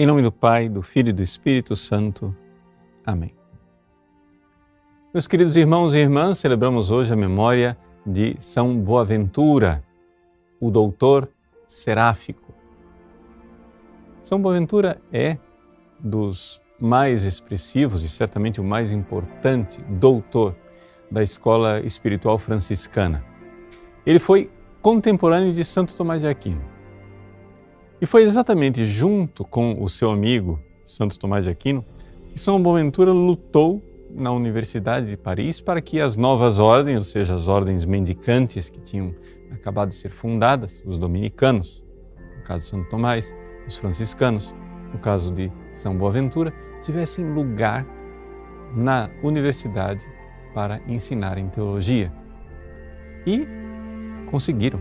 Em nome do Pai, do Filho e do Espírito Santo. Amém. Meus queridos irmãos e irmãs, celebramos hoje a memória de São Boaventura, o doutor seráfico. São Boaventura é dos mais expressivos e certamente o mais importante doutor da escola espiritual franciscana. Ele foi contemporâneo de Santo Tomás de Aquino e foi exatamente junto com o seu amigo Santo Tomás de Aquino que São Boaventura lutou na Universidade de Paris para que as novas ordens, ou seja, as ordens mendicantes que tinham acabado de ser fundadas, os dominicanos, no caso de Santo Tomás, os franciscanos, no caso de São Boaventura, tivessem lugar na universidade para ensinarem teologia. E conseguiram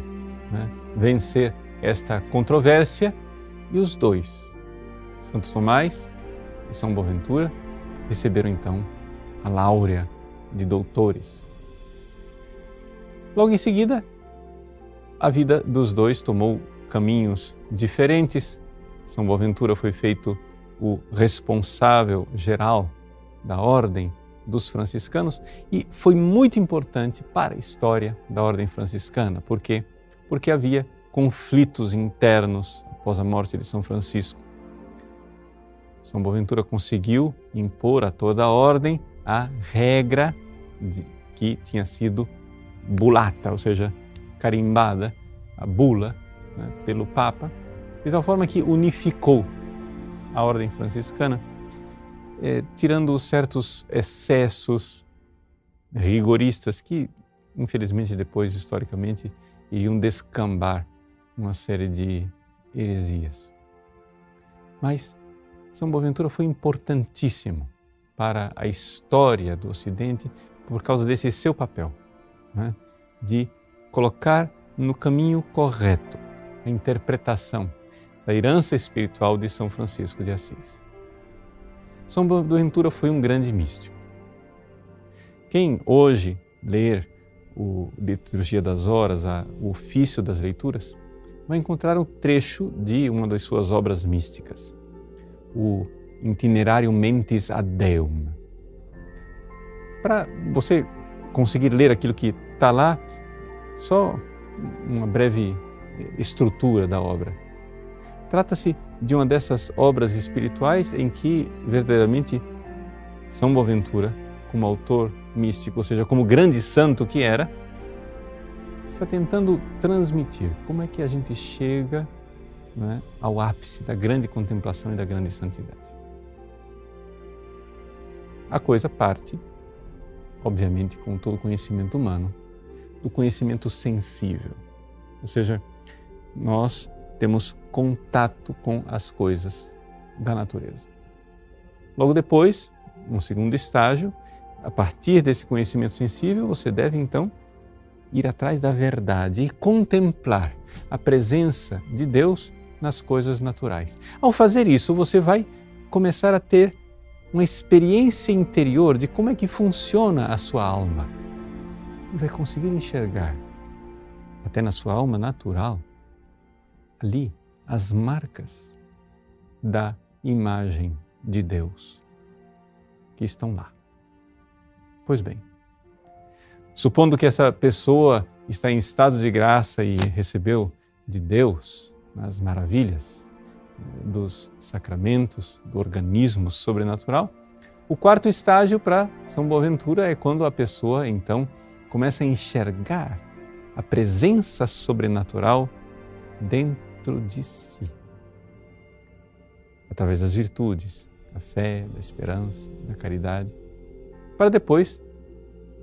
né, vencer esta controvérsia e os dois, Santo Tomás e São Boaventura, receberam então a láurea de doutores. Logo em seguida, a vida dos dois tomou caminhos diferentes. São Boaventura foi feito o responsável geral da ordem dos franciscanos e foi muito importante para a história da ordem franciscana. Por quê? Porque havia conflitos internos após a morte de São Francisco. São Boaventura conseguiu impor a toda a ordem a regra de, que tinha sido bulata, ou seja, carimbada, a bula, né, pelo Papa, de tal forma que unificou a ordem franciscana, eh, tirando certos excessos rigoristas que, infelizmente, depois, historicamente, iriam descambar uma série de heresias. Mas São Boaventura foi importantíssimo para a história do Ocidente por causa desse seu papel, né? de colocar no caminho correto a interpretação da herança espiritual de São Francisco de Assis. São Boaventura foi um grande místico. Quem hoje ler o Liturgia das Horas, o ofício das leituras, vai encontrar um trecho de uma das suas obras místicas, o Itinerário Mentis ad. Para você conseguir ler aquilo que está lá, só uma breve estrutura da obra. Trata-se de uma dessas obras espirituais em que verdadeiramente São Boaventura, como autor místico, ou seja, como grande santo que era, está tentando transmitir como é que a gente chega é, ao ápice da grande contemplação e da grande santidade. A coisa parte, obviamente, com todo o conhecimento humano, do conhecimento sensível. Ou seja, nós temos contato com as coisas da natureza. Logo depois, um segundo estágio, a partir desse conhecimento sensível, você deve então ir atrás da verdade e contemplar a presença de Deus nas coisas naturais. Ao fazer isso, você vai começar a ter uma experiência interior de como é que funciona a sua alma. E vai conseguir enxergar, até na sua alma natural, ali as marcas da imagem de Deus que estão lá. Pois bem, Supondo que essa pessoa está em estado de graça e recebeu de Deus as maravilhas eh, dos sacramentos, do organismo sobrenatural, o quarto estágio para São Boaventura é quando a pessoa então começa a enxergar a presença sobrenatural dentro de si, através das virtudes, da fé, da esperança, da caridade, para depois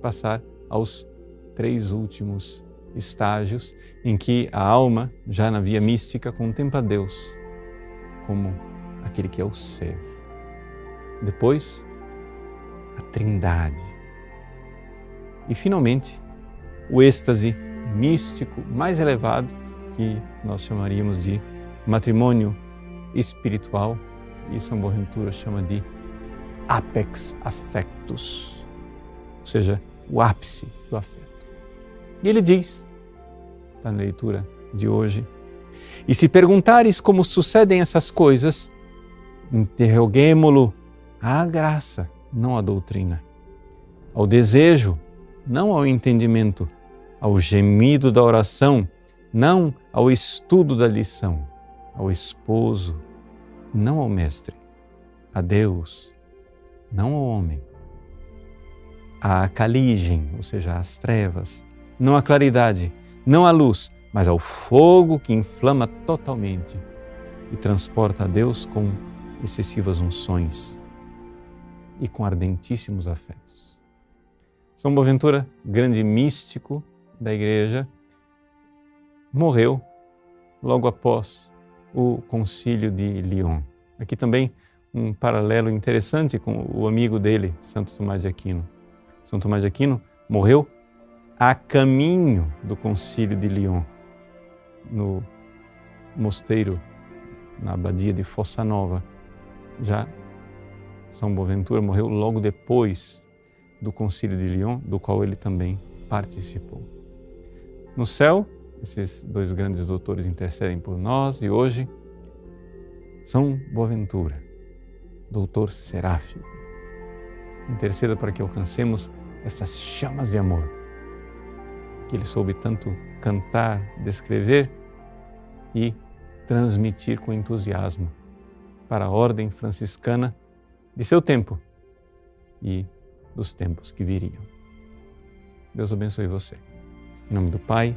passar aos três últimos estágios em que a alma, já na via mística, contempla Deus como aquele que é o ser. Depois, a Trindade. E finalmente, o êxtase místico mais elevado, que nós chamaríamos de matrimônio espiritual, e São Boaventura chama de apex affectus, ou seja, o ápice do afeto. E ele diz, está na leitura de hoje, e se perguntares como sucedem essas coisas, interroguemo-lo. À graça, não à doutrina, ao desejo, não ao entendimento, ao gemido da oração, não ao estudo da lição, ao esposo, não ao mestre, a Deus, não ao homem, à caligem, ou seja, às trevas, não à claridade, não à luz, mas ao fogo que inflama totalmente e transporta a Deus com excessivas unções e com ardentíssimos afetos. São Boaventura, grande místico da Igreja, morreu logo após o Concílio de Lyon. Aqui também um paralelo interessante com o amigo dele, Santo Tomás de Aquino. São Tomás de Aquino morreu a caminho do Concílio de Lyon, no mosteiro, na abadia de Fossa Nova. Já São Boaventura morreu logo depois do Concílio de Lyon, do qual ele também participou. No céu, esses dois grandes doutores intercedem por nós e hoje São Boaventura, doutor seráfico, interceda para que alcancemos essas chamas de amor que ele soube tanto cantar, descrever e transmitir com entusiasmo para a ordem franciscana de seu tempo e dos tempos que viriam. Deus abençoe você. Em nome do Pai,